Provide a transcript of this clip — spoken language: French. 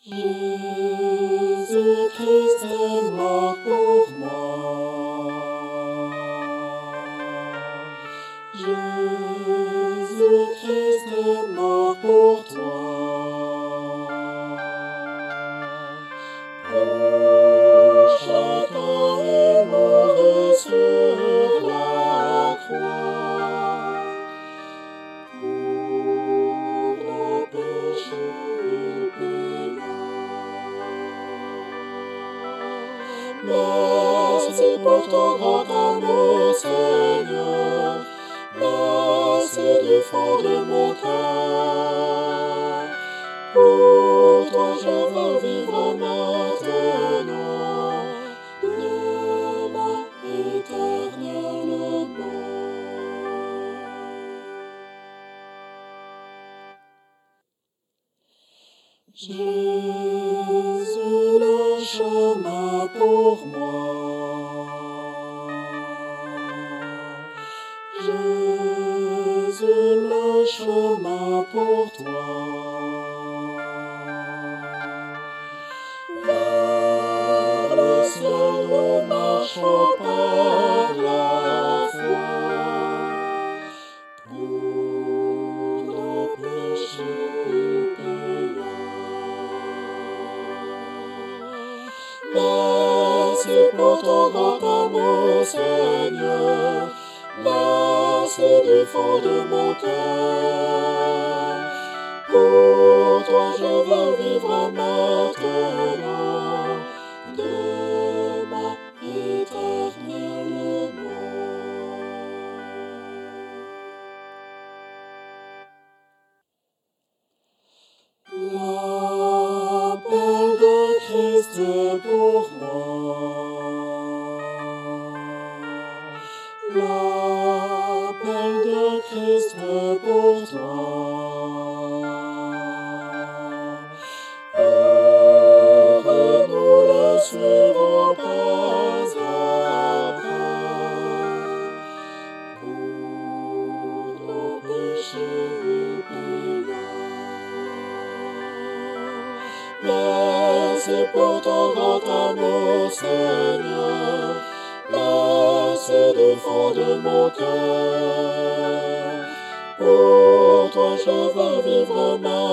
Jésus-Christ est pour moi. Jésus-Christ est pour toi. Merci pour ton grand amour, Seigneur. Merci du fond de mon cœur. Pour toi, je veux vivre maintenant. Demain, éternellement. Jésus, le chemin pour moi. Jésus, le chemin pour toi. Le ciel, la. Merci pour ton grand amour, Seigneur. Merci du fond de mon cœur. L'appel de Christ pour toi. Heureux nous le suivrons pas à pas. Pour nos péchés, il paya. Merci pour ton grand amour, Seigneur. Du fond de mon cœur. Pour toi, je veux vivre maintenant.